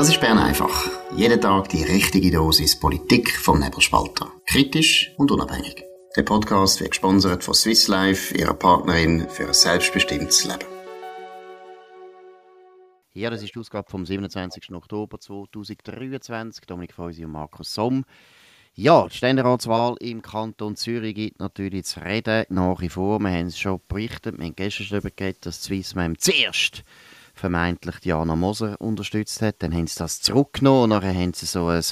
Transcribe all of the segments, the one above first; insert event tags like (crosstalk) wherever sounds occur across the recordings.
Das ist Bern einfach. Jeden Tag die richtige Dosis Politik vom Nebelspalter. Kritisch und unabhängig. Der Podcast wird gesponsert von Swiss Life, ihrer Partnerin für ein selbstbestimmtes Leben. Ja, das ist die Ausgabe vom 27. Oktober 2023. Dominik Feusi und Markus Somm. Ja, die Ständeratswahl im Kanton Zürich gibt natürlich zu reden nach wie vor. Wir haben es schon berichtet, wir haben gestern darüber geredet, dass Swissmem zuerst vermeintlich Diana Moser unterstützt hat. Dann haben sie das zurückgenommen und dann haben sie so ein,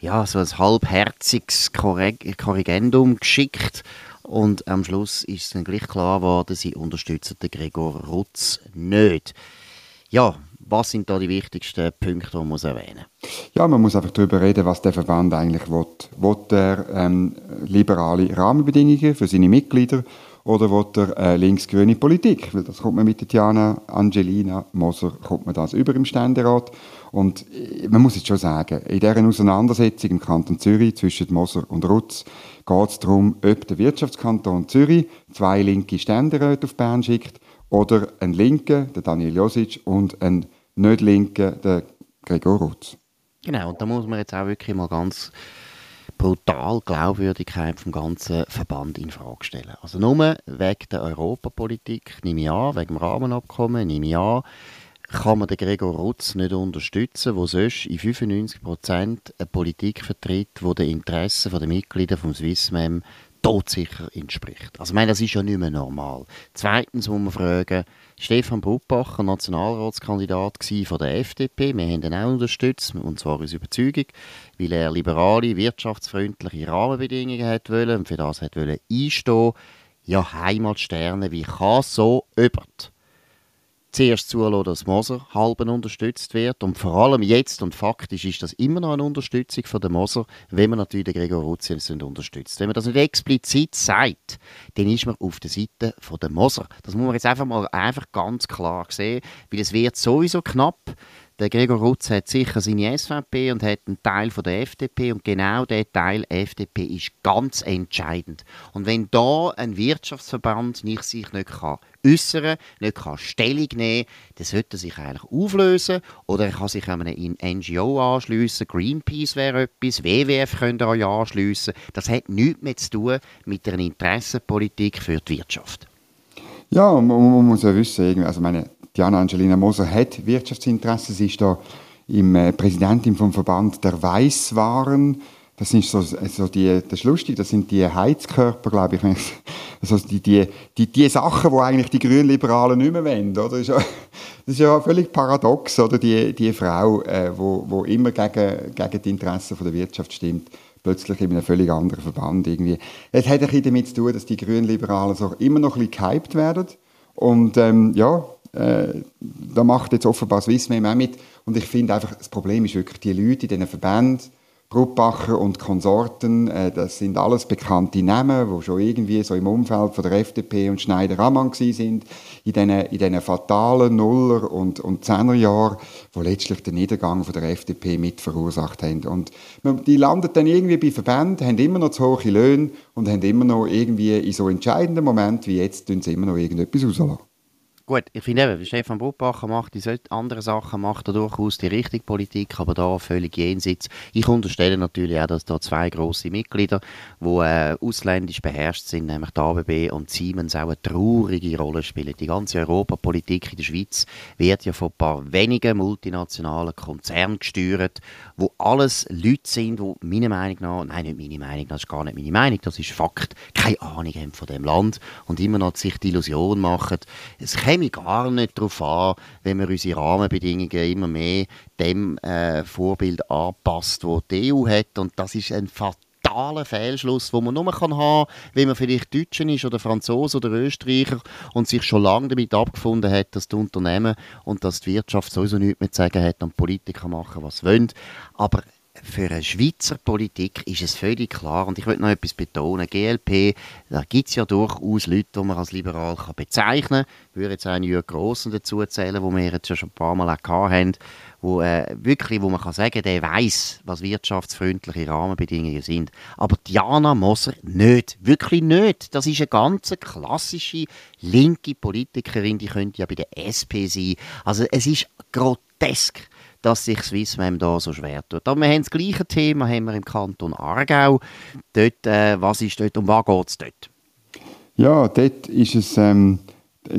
ja, so ein halbherziges Korrigendum geschickt. Und am Schluss ist dann gleich klar geworden, sie unterstützen den Gregor Rutz nicht. Ja, was sind da die wichtigsten Punkte, die man muss erwähnen Ja, man muss einfach darüber reden, was der Verband eigentlich will. Will er ähm, liberale Rahmenbedingungen für seine Mitglieder oder will er äh, linksgrüne Politik? Weil das kommt man mit Diana Angelina Moser, kommt man das über im Ständerat. Und äh, man muss jetzt schon sagen, in dieser Auseinandersetzung im Kanton Zürich zwischen Moser und Rutz geht es darum, ob der Wirtschaftskanton Zürich zwei linke Ständeräte auf Bern schickt oder ein Linker, der Daniel Josic, und ein nicht Linken, der Gregor Rutz. Genau, und da muss man jetzt auch wirklich mal ganz brutal Glaubwürdigkeit vom ganzen Verband in Frage stellen. Also nur wegen der Europapolitik, nehme ich an, wegen dem Rahmenabkommen, nehme ich an, kann man den Gregor Rutz nicht unterstützen, der sonst in 95 Prozent eine Politik vertritt, die den Interessen der Mitglieder vom Swissmem todsicher entspricht. Also ich meine, das ist ja nicht mehr normal. Zweitens muss man fragen, Stefan Bruppacher, Nationalratskandidat von der FDP, wir haben ihn auch unterstützt, und zwar aus Überzeugung, weil er liberale, wirtschaftsfreundliche Rahmenbedingungen hat wollen und für das hat wollen einstehen. Ja, Heimatsterne, wie kann so jemand zuerst zulassen, dass Moser halben unterstützt wird. Und vor allem jetzt und faktisch ist das immer noch eine Unterstützung von der Moser, wenn man natürlich den Gregor Rutzius unterstützt. Wenn man das nicht explizit sagt, dann ist man auf der Seite von der Moser. Das muss man jetzt einfach mal einfach ganz klar sehen, weil es wird sowieso knapp. Der Gregor Rutz hat sicher seine SVP und hat einen Teil von der FDP und genau der Teil FDP ist ganz entscheidend. Und wenn da ein Wirtschaftsverband nicht sich nicht kann äußern, nicht kann Stellung nehmen, dann sollte er sich eigentlich auflösen oder er kann sich an eine NGO anschliessen. Greenpeace wäre etwas, WWF könnte er auch anschliessen. Das hat nichts mehr zu tun mit einer Interessenpolitik für die Wirtschaft. Ja, man, man muss ja wissen, also meine Diana Angelina Moser hat Wirtschaftsinteressen. Sie ist da im äh, Präsidentin vom Verband der Weißwaren. Das sind so, so die, das ist lustig, das sind die Heizkörper, glaube ich. Also (laughs) die, die, die, die Sachen, die eigentlich die Grünliberalen nicht mehr wollen, oder? Das ist ja, (laughs) das ist ja völlig paradox, oder? Die, die Frau, äh, wo, wo immer gegen, gegen die Interessen der Wirtschaft stimmt, plötzlich in einem völlig anderen Verband irgendwie. Es hat ein bisschen damit zu tun, dass die Grünliberalen so immer noch ein bisschen gehypt werden. Und ähm, ja, äh, da macht jetzt offenbar Swissmem auch mit. Und ich finde einfach, das Problem ist wirklich, die Leute in diesen Verbänden, Bruppacher und Konsorten, äh, das sind alles bekannte Namen, die schon irgendwie so im Umfeld von der FDP und Schneider-Ammann sind, in diesen, in diesen fatalen Nuller- und, und Zehnerjahren, die letztlich den Niedergang von der FDP mit verursacht haben. Und die landen dann irgendwie bei Verbänden, haben immer noch zu hohe Löhne und haben immer noch irgendwie in so entscheidenden Momenten wie jetzt, tun sie immer noch irgendetwas rauslassen. Gut, ich finde eben, Stefan Brutbacher macht die andere Sachen, macht er durchaus die richtige Politik, aber da völlig jenseits. Ich unterstelle natürlich auch, dass da zwei große Mitglieder, die äh, ausländisch beherrscht sind, nämlich die ABB und Siemens, auch eine traurige Rolle spielen. Die ganze Europapolitik in der Schweiz wird ja von ein paar wenigen multinationalen Konzernen gesteuert, wo alles Leute sind, die meiner Meinung nach, nein, nicht meine Meinung, das ist gar nicht meine Meinung, das ist Fakt, keine Ahnung haben von dem Land und immer noch sich die Illusion machen, es käme gar nicht darauf an, wenn wir unsere Rahmenbedingungen immer mehr dem äh, Vorbild anpasst, wo die EU hat. Und das ist ein fataler Fehlschluss, wo man nur kann haben, wenn man vielleicht Deutscher ist oder Franzose oder Österreicher und sich schon lange damit abgefunden hat, dass die Unternehmen und dass die Wirtschaft sowieso nichts mehr zu sagen hat und Politiker machen, was sie wollen. Aber für eine Schweizer Politik ist es völlig klar, und ich möchte noch etwas betonen, GLP, da gibt es ja durchaus Leute, die man als liberal kann bezeichnen kann. Ich würde jetzt einen Jürgen Grossen dazu zählen, wo wir jetzt schon ein paar Mal auch haben, wo äh, wirklich, wo man kann sagen, der weiß, was wirtschaftsfreundliche Rahmenbedingungen sind. Aber Diana Moser nicht, wirklich nicht. Das ist eine ganz klassische linke Politikerin, die könnte ja bei der SP sein. Also es ist grotesk dass sich Swissmem da so schwer tut. Aber wir haben das gleiche Thema haben wir im Kanton Aargau. Dort, äh, was ist dort, um was geht es dort? Ja, dort ist es ähm,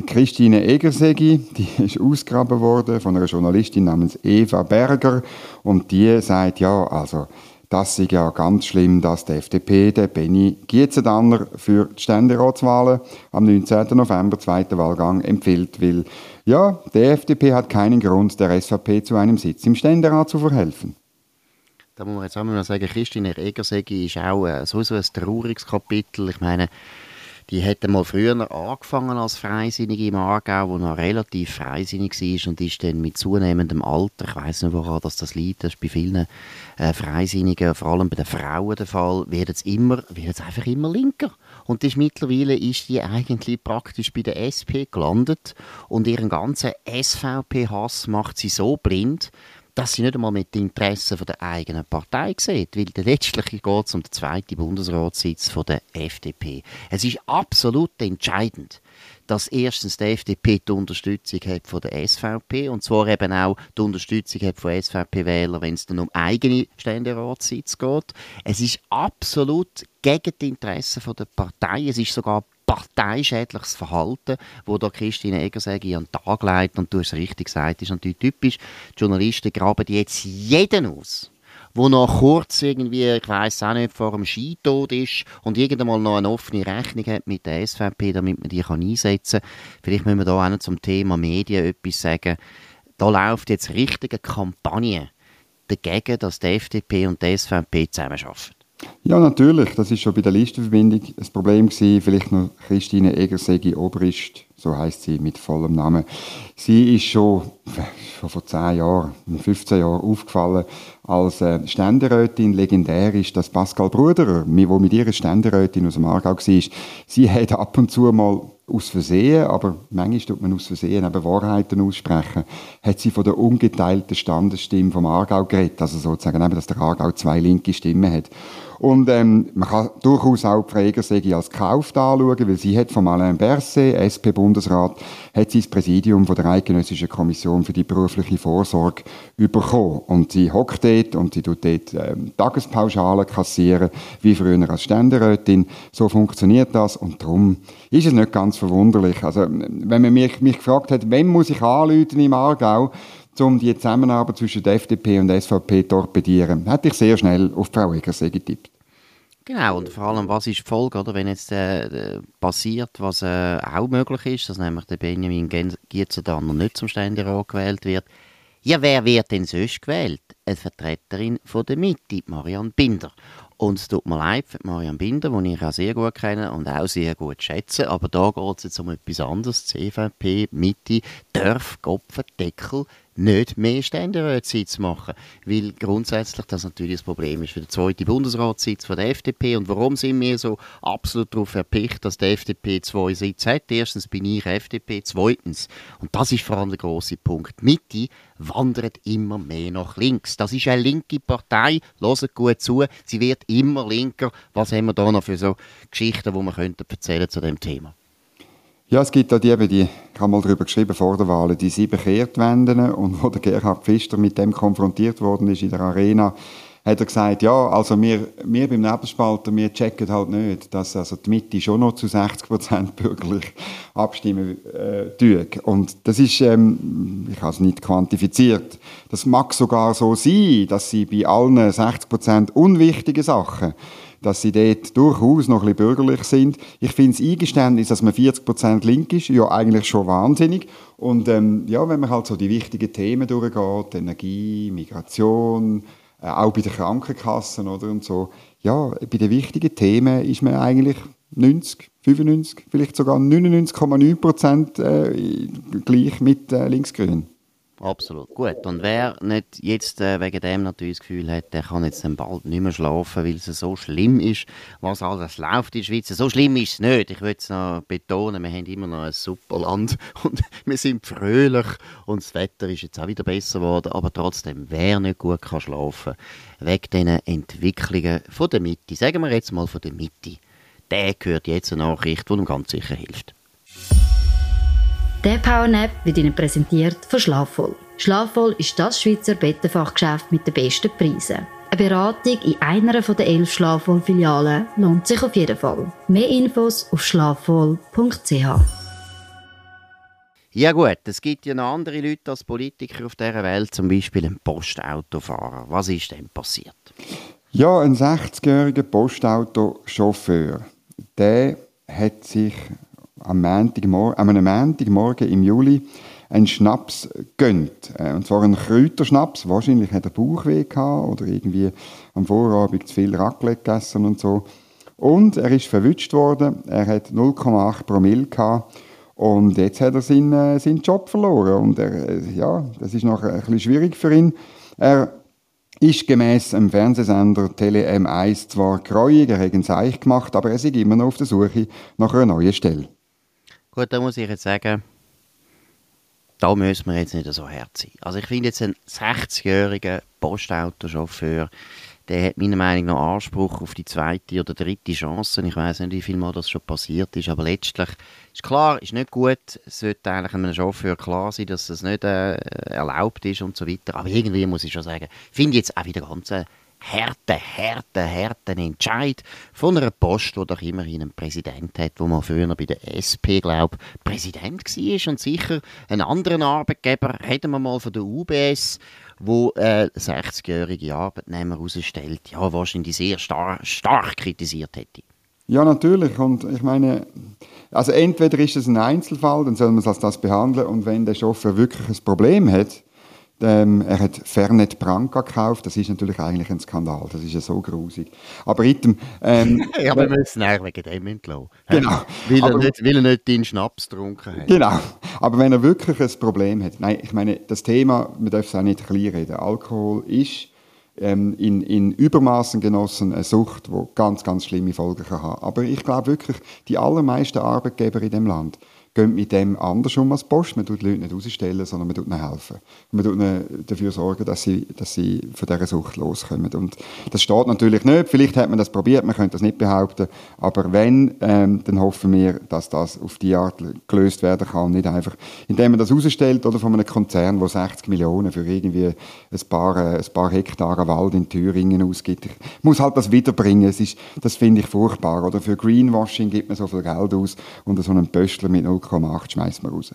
Christine Egersegi, die (laughs) ist ausgegraben worden von einer Journalistin namens Eva Berger und die sagt, ja, also das ist ja ganz schlimm, dass die FDP den Benny Gietzendanner für die Ständeratswahlen am 19. November, zweiten Wahlgang, empfiehlt, weil ja, die FDP hat keinen Grund, der SVP zu einem Sitz im Ständerat zu verhelfen. Da muss man jetzt einmal sagen, Christine Egersegi ist auch äh, so ein trauriges Kapitel. Ich meine, die hätte mal früher angefangen als Freisinnige im Aargau, wo noch relativ freisinnig war und ist dann mit zunehmendem Alter, ich weiß nicht, woran das, das liegt, das ist bei vielen äh, Freisinnigen, vor allem bei den Frauen der Fall, wird es immer, wird einfach immer linker. Und ist mittlerweile ist die eigentlich praktisch bei der SP gelandet und ihren ganzen SVP-Hass macht sie so blind, dass sie nicht einmal mit den Interessen der eigenen Partei sieht, weil letztlich geht es um den zweiten Bundesratssitz der FDP. Es ist absolut entscheidend, dass erstens die FDP die Unterstützung hat von der SVP und zwar eben auch die Unterstützung hat von SVP-Wählern, wenn es dann um eigene Ständeratssitz geht. Es ist absolut gegen die Interessen der Partei. Es ist sogar parteischädliches Verhalten, wo da Christine Egersegi an den Tag legt. Und du hast es richtig gesagt, ist natürlich typisch. Die Journalisten graben jetzt jeden aus wo noch kurz irgendwie, ich weiß auch nicht, vor einem Skitod ist und irgendwann noch eine offene Rechnung hat mit der SVP, damit man die kann einsetzen kann. Vielleicht müssen wir da auch noch zum Thema Medien etwas sagen. Da läuft jetzt richtige Kampagne dagegen, dass die FDP und die SVP zusammenarbeiten. Ja, natürlich. Das ist schon bei der Listenverbindung ein Problem gewesen. Vielleicht noch Christine Egersegi Obrist, so heißt sie mit vollem Namen. Sie ist schon, schon vor 10 Jahren, 15 Jahren aufgefallen als äh, Ständerätin. Legendär ist, dass Pascal Bruderer, wo mit ihrer Ständerätin aus dem Aargau war, sie hat ab und zu mal aus Versehen, aber manchmal tut man aus Versehen eben Wahrheiten aussprechen, hat sie von der ungeteilten Standesstimme vom Aargau geredet, also sozusagen eben, dass der Aargau zwei linke Stimmen hat. Und ähm, man kann durchaus auch die Prägersäge als gekauft anschauen, weil sie hat von Alain Berset, SP-Bundesrat, hat sie das Präsidium von der Eidgenössischen Kommission für die berufliche Vorsorge bekommen. Und sie hockt dort und sie tut dort ähm, Tagespauschalen kassieren, wie früher als Ständerätin. So funktioniert das und darum ist es nicht ganz verwunderlich. Also, wenn man mich, mich gefragt hat, wem muss ich anrufen im Aargau, um die Zusammenarbeit zwischen der FDP und der SVP torpedieren, hätte ich sehr schnell auf Frau Eggersee getippt. Genau, und vor allem, was ist die Folge, oder, wenn jetzt äh, passiert, was äh, auch möglich ist, dass nämlich der Benjamin Gietzendanner nicht zum Ständerat gewählt wird. Ja, wer wird denn sonst gewählt? Eine Vertreterin von der Mitte, Marianne Binder. Und es tut mir leid für Marianne Binder, die ich auch sehr gut kenne und auch sehr gut schätze, aber da geht es jetzt um etwas anderes. CVP, Mitte, darf Kopfendeckel nicht mehr Ständeratssitz machen. Weil grundsätzlich das natürlich das Problem ist für den zweiten Bundesratssitz von der FDP. Und warum sind wir so absolut darauf erpicht, dass die FDP zwei Sitze hat? Erstens bin ich FDP, zweitens, und das ist vor allem der grosse Punkt, Mitte wandert immer mehr nach links. Das ist eine linke Partei, hört gut zu, sie wird immer linker. Was haben wir da noch für so Geschichten, die wir könnten erzählen zu dem Thema? Ja, es gibt da die, die, ich habe mal darüber geschrieben vor der Wahl, die sieben Kehrtwenden (laughs) und wo der Gerhard Pfister mit dem konfrontiert worden ist in der Arena, hat er gesagt, ja, also wir, wir beim Nebelspalter, wir checken halt nicht, dass also die Mitte schon noch zu 60 Prozent bürgerlich (laughs) abstimmen äh, tut. Und das ist, ähm, ich habe es nicht quantifiziert, das mag sogar so sein, dass sie bei allen 60 Prozent unwichtigen Sachen dass sie dort durchaus noch ein bisschen bürgerlich sind. Ich finde das Eingeständnis, dass man 40% link ist, ja eigentlich schon wahnsinnig. Und ähm, ja, wenn man halt so die wichtigen Themen durchgeht, Energie, Migration, äh, auch bei den Krankenkassen oder und so, ja, bei den wichtigen Themen ist man eigentlich 90, 95, vielleicht sogar 99,9% äh, gleich mit äh, Linksgrün. Absolut. Gut. Und wer nicht jetzt äh, wegen dem natürlich das Gefühl hat, der kann jetzt bald nicht mehr schlafen, weil es so schlimm ist, was alles läuft in der Schweiz. So schlimm ist es nicht. Ich will es noch betonen, wir haben immer noch ein super Land (laughs) und wir sind fröhlich und das Wetter ist jetzt auch wieder besser geworden, aber trotzdem, wer nicht gut kann schlafen, wegen diesen Entwicklungen von der Mitte, sagen wir jetzt mal von der Mitte, der gehört jetzt eine Nachricht, die ihm ganz sicher hilft. Der Powernap wird Ihnen präsentiert von Schlafvoll. Schlafvoll ist das Schweizer Bettenfachgeschäft mit den besten Preisen. Eine Beratung in einer der elf Schlafvoll-Filialen lohnt sich auf jeden Fall. Mehr Infos auf schlafvoll.ch. Ja gut, es gibt ja noch andere Leute als Politiker auf dieser Welt, zum Beispiel ein Postautofahrer. Was ist denn passiert? Ja, ein 60-jähriger Postautochauffeur, der hat sich am, Montagmorgen, einem Montagmorgen im Juli einen Schnaps gönnt. Äh, und zwar einen Kräuterschnaps. Wahrscheinlich hat er Bauchweh gehabt oder irgendwie am Vorabend zu viel Raclette gegessen und so. Und er ist verwünscht worden. Er hat 0,8 Promille gehabt. Und jetzt hat er seinen, äh, seinen Job verloren. Und er, äh, ja, das ist noch ein bisschen schwierig für ihn. Er ist gemäß dem Fernsehsender Tele M1 zwar gräuig, er hat ein Seich gemacht, aber er ist immer noch auf der Suche nach einer neuen Stelle. Gut, da muss ich jetzt sagen, da müssen wir jetzt nicht so hart sein. Also ich finde jetzt einen 60-jährigen Postautochauffeur, der hat meiner Meinung nach Anspruch auf die zweite oder dritte Chance. Ich weiß nicht, wie viel Mal das schon passiert ist, aber letztlich ist klar, ist nicht gut. Es sollte eigentlich einem Chauffeur klar sein, dass das nicht äh, erlaubt ist und so weiter. Aber irgendwie muss ich schon sagen, finde ich jetzt auch wieder ganz äh, harten, harten, harten Entscheid von einer Post, die doch immerhin einen Präsident hat, wo man früher bei der SP, glaube Präsident war und sicher einen anderen Arbeitgeber, reden wir mal von der UBS, wo äh, 60-jährige Arbeitnehmer herausstellt, ja, wahrscheinlich sehr star stark kritisiert hätte. Ja, natürlich. Und ich meine, also entweder ist es ein Einzelfall, dann soll man es als das behandeln. Und wenn der Chauffeur wirklich ein Problem hat, ähm, er hat Fernet Branca gekauft. Das ist natürlich eigentlich ein Skandal. Das ist ja so grusig. Aber item, ähm, (laughs) ja, wir müssen eigentlich wegen dem entlassen. Genau. Weil, aber, er nicht, weil er nicht deinen Schnaps getrunken hat. Genau. Aber wenn er wirklich ein Problem hat, nein, ich meine, das Thema, man darf es auch nicht klein reden. Alkohol ist ähm, in, in Übermaßen genossen eine Sucht, die ganz, ganz schlimme Folgen kann haben. Aber ich glaube wirklich, die allermeisten Arbeitgeber in dem Land gehen mit dem anders um als Post. Man tut die Leute nicht rausstellen, sondern man tut ihnen helfen. man tut ihnen dafür sorgen, dass sie, dass sie von dieser Sucht loskommen. Und das steht natürlich nicht. Vielleicht hat man das probiert, man könnte das nicht behaupten. Aber wenn, ähm, dann hoffen wir, dass das auf die Art gelöst werden kann. Nicht einfach, indem man das rausstellt oder von einem Konzern, der 60 Millionen für irgendwie ein paar, äh, ein paar Hektare Wald in Thüringen ausgibt. Ich muss halt das wiederbringen. Es ist, das finde ich furchtbar. Oder für Greenwashing gibt man so viel Geld aus und so einen Pöstler mit 0, 0,8 schmeißen wir raus.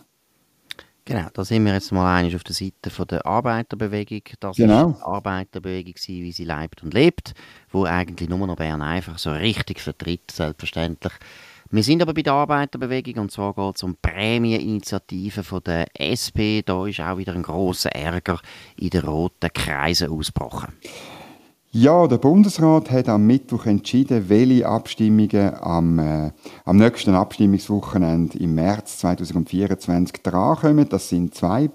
Genau, da sind wir jetzt mal einig auf der Seite von der Arbeiterbewegung. Das genau. ist die Arbeiterbewegung, wie sie lebt und lebt, wo eigentlich nur noch Bern einfach so richtig vertritt, selbstverständlich. Wir sind aber bei der Arbeiterbewegung und zwar geht es um Prämieninitiativen von der SP. Da ist auch wieder ein großer Ärger in den roten Kreisen ausgebrochen. Ja, der Bundesrat hat am Mittwoch entschieden, welche Abstimmungen am, äh, am nächsten Abstimmungswochenende im März 2024 drankommen. Das sind zwei.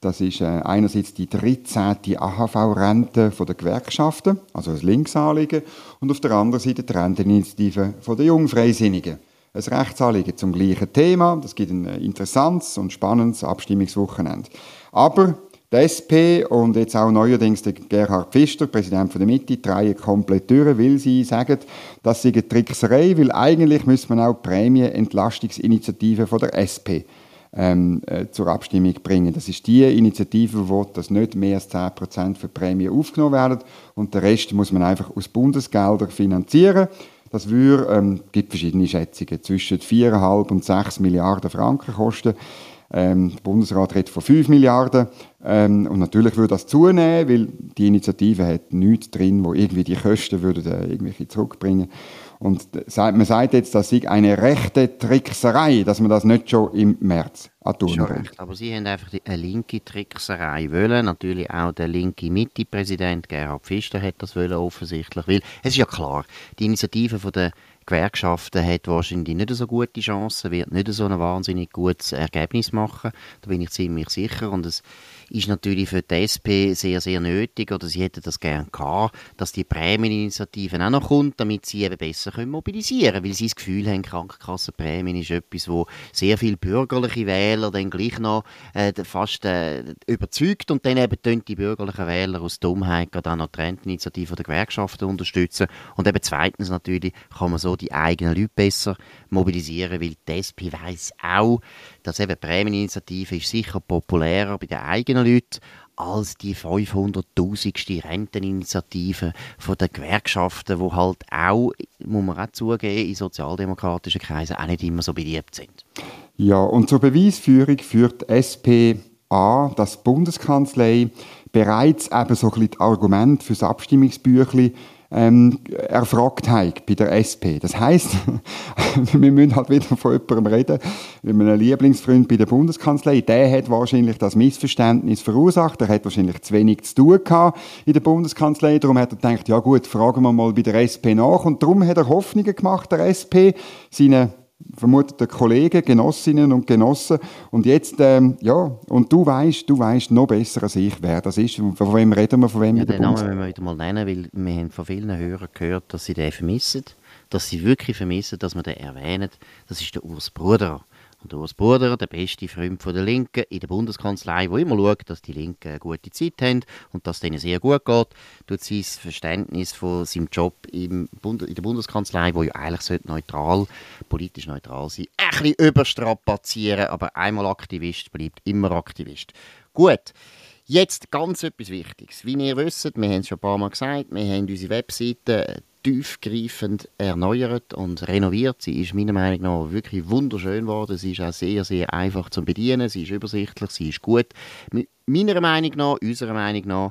Das ist äh, einerseits die 13. AHV-Rente der Gewerkschaften, also das Linksanliegen, und auf der anderen Seite die Renteninitiative der Jungfreisinnigen. Ein Rechtsanliegen zum gleichen Thema. Das gibt ein interessantes und spannendes Abstimmungswochenende. Aber die SP und jetzt auch neuerdings der Gerhard Pfister, Präsident von der Mitte, drehen komplett durch, weil sie sagen, das sei eine Trickserei, weil eigentlich müsste man auch Prämienentlastungsinitiative von der SP ähm, äh, zur Abstimmung bringen. Das ist die Initiative, wo dass nicht mehr als 10% für Prämien aufgenommen werden und der Rest muss man einfach aus Bundesgeldern finanzieren. Das würde, ähm, gibt verschiedene Schätzungen, zwischen 4,5 und 6 Milliarden Franken kosten. Ähm, der Bundesrat redet von 5 Milliarden. Ähm, und natürlich würde das zunehmen, weil die Initiative hat nichts drin, wo irgendwie die Kosten würden, äh, irgendwelche zurückbringen und man sagt jetzt, das sei eine rechte Trickserei, dass man das nicht schon im März tun recht, aber Sie haben einfach eine linke Trickserei wollen. Natürlich auch der linke Mitte-Präsident Gerhard Pfister hat das wollen, offensichtlich. Weil es ist ja klar, die Initiative von der Gewerkschaften hat wahrscheinlich nicht so gute Chancen, wird nicht so ein wahnsinnig gutes Ergebnis machen. Da bin ich ziemlich sicher. Und es ist natürlich für die SP sehr, sehr nötig, oder sie hätten das gerne gehabt, dass die Prämieninitiative auch noch kommt, damit sie eben besser mobilisieren können. Weil sie das Gefühl haben, Krankenkassenprämien ist etwas, wo sehr viele bürgerliche Wähler dann gleich noch äh, fast äh, überzeugt und dann eben die bürgerlichen Wähler aus Dummheit dann noch die Renteninitiative der Gewerkschaften unterstützen. Und eben zweitens natürlich kann man so die eigenen Leute besser mobilisieren, weil die SP weiss auch, dass eben Prämieninitiative ist sicher populärer bei den eigenen Leuten als die 500.000. Renteninitiative von den Gewerkschaften, die halt auch, muss man auch zugeben, in sozialdemokratischen Kreisen auch nicht immer so beliebt sind. Ja, und zur Beweisführung führt SP A, das Bundeskanzlei, bereits eben so ein bisschen Argument das Abstimmungsbüchlein ähm, erfragt haben bei der SP. Das heißt, (laughs) wir müssen halt wieder von jemandem reden, mit einem Lieblingsfreund bei der Bundeskanzlei. Der hat wahrscheinlich das Missverständnis verursacht. Er hat wahrscheinlich zu wenig zu tun gehabt in der Bundeskanzlei. Darum hat er gedacht, ja gut, fragen wir mal bei der SP nach. Und darum hat er Hoffnungen gemacht, der SP, seine vermutete Kollegen, Genossinnen und Genossen. Und jetzt, ähm, ja, und du weißt, du weißt noch besser als ich, wer das ist. Von wem reden wir, von wem ja, den Namen müssen wir wieder mal nennen, weil wir haben von vielen Hörern gehört, dass sie den vermissen, dass sie wirklich vermissen, dass wir den erwähnen. Das ist der Urs Bruder. Und Urs Bruder, der beste Freund von der Linken in der Bundeskanzlei, der immer schaut, dass die Linken eine gute Zeit haben und dass es denen sehr gut geht, tut sein Verständnis von seinem Job im Bund in der Bundeskanzlei, wo ja eigentlich neutral, politisch neutral sein, ein bisschen überstrapazieren, aber einmal Aktivist bleibt immer Aktivist. Gut. Jetzt ganz etwas Wichtiges. Wie ihr wisst, wir haben es schon ein paar Mal gesagt, wir haben unsere Webseite tiefgreifend erneuert und renoviert. Sie ist meiner Meinung nach wirklich wunderschön geworden. Sie ist auch sehr, sehr einfach zu bedienen. Sie ist übersichtlich, sie ist gut. Meiner Meinung nach, unserer Meinung nach,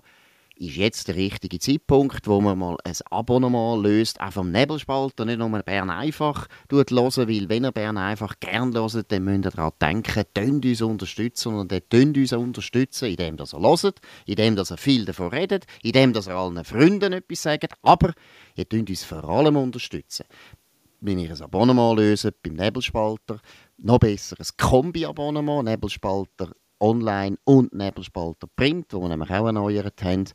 ist jetzt der richtige Zeitpunkt, wo man mal ein Abonnement löst, auch vom Nebelspalter, nicht nur Bern einfach hören, weil wenn ihr Bern einfach gern hört, dann müsst ihr daran denken, tönt uns unterstützen und tönt uns unterstützen, indem ihr hört, indem ihr viel davon redet, indem ihr allen Freunden etwas sagt, aber ihr tönt uns vor allem unterstützen. Wenn ihr ein Abonnement löst beim Nebelspalter, noch besser ein Kombi-Abonnement, Nebelspalter online und Nebelspalter Print, wo wir nämlich auch erneuert haben.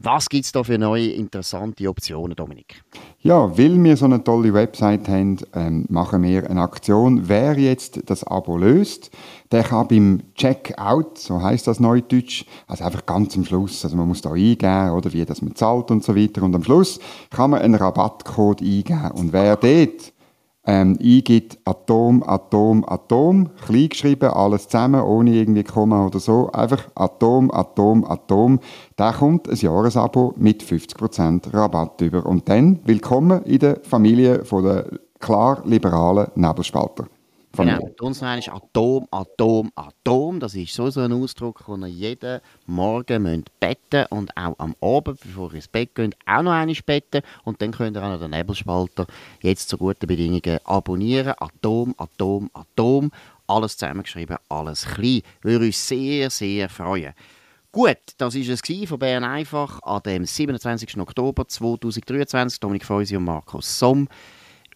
Was gibt es da für neue interessante Optionen, Dominik? Ja, weil wir so eine tolle Website haben, ähm, machen wir eine Aktion. Wer jetzt das Abo löst, der kann beim Checkout, so heißt das neudeutsch, also einfach ganz am Schluss, also man muss da eingeben, oder wie das man zahlt und so weiter, und am Schluss kann man einen Rabattcode eingeben. Und wer (laughs) dort ähm, eingibt Atom, Atom, Atom, klein geschrieben, alles zusammen, ohne irgendwie Komma oder so, einfach Atom, Atom, Atom, da kommt ein Jahresabo mit 50% Rabatt über. Und dann willkommen in der Familie von der klar liberalen Nebelspalter. Genau, und uns ist Atom, Atom, Atom. Das ist so, so ein Ausdruck, den ihr jeden Morgen müsst betten und auch am Abend, bevor ihr ins Bett geht, auch noch einmal betten. Und dann könnt ihr auch noch den Nebelspalter jetzt zu guten Bedingungen abonnieren. Atom, Atom, Atom. Alles zusammengeschrieben, alles klein. Würde uns sehr, sehr freuen. Gut, das war es von Bern einfach an dem 27. Oktober 2023. Dominik Feusi und Markus Somm.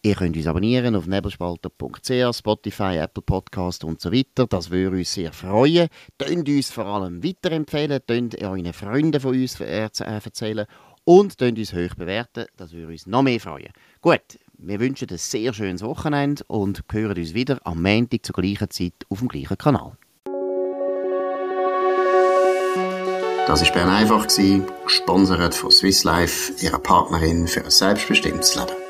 Ihr könnt uns abonnieren auf nebelspalter.ch, Spotify, Apple Podcast und so weiter. Das würde uns sehr freuen. Tönt uns vor allem weiterempfehlen, tönt euren Freunden von uns äh, erzählen und tönt uns hoch bewerten. Das würde uns noch mehr freuen. Gut, wir wünschen ein sehr schönes Wochenende und hören uns wieder am Montag zur gleichen Zeit auf dem gleichen Kanal. Das war Bern einfach, gesponsert von Swiss Life, ihrer Partnerin für ein selbstbestimmtes Leben.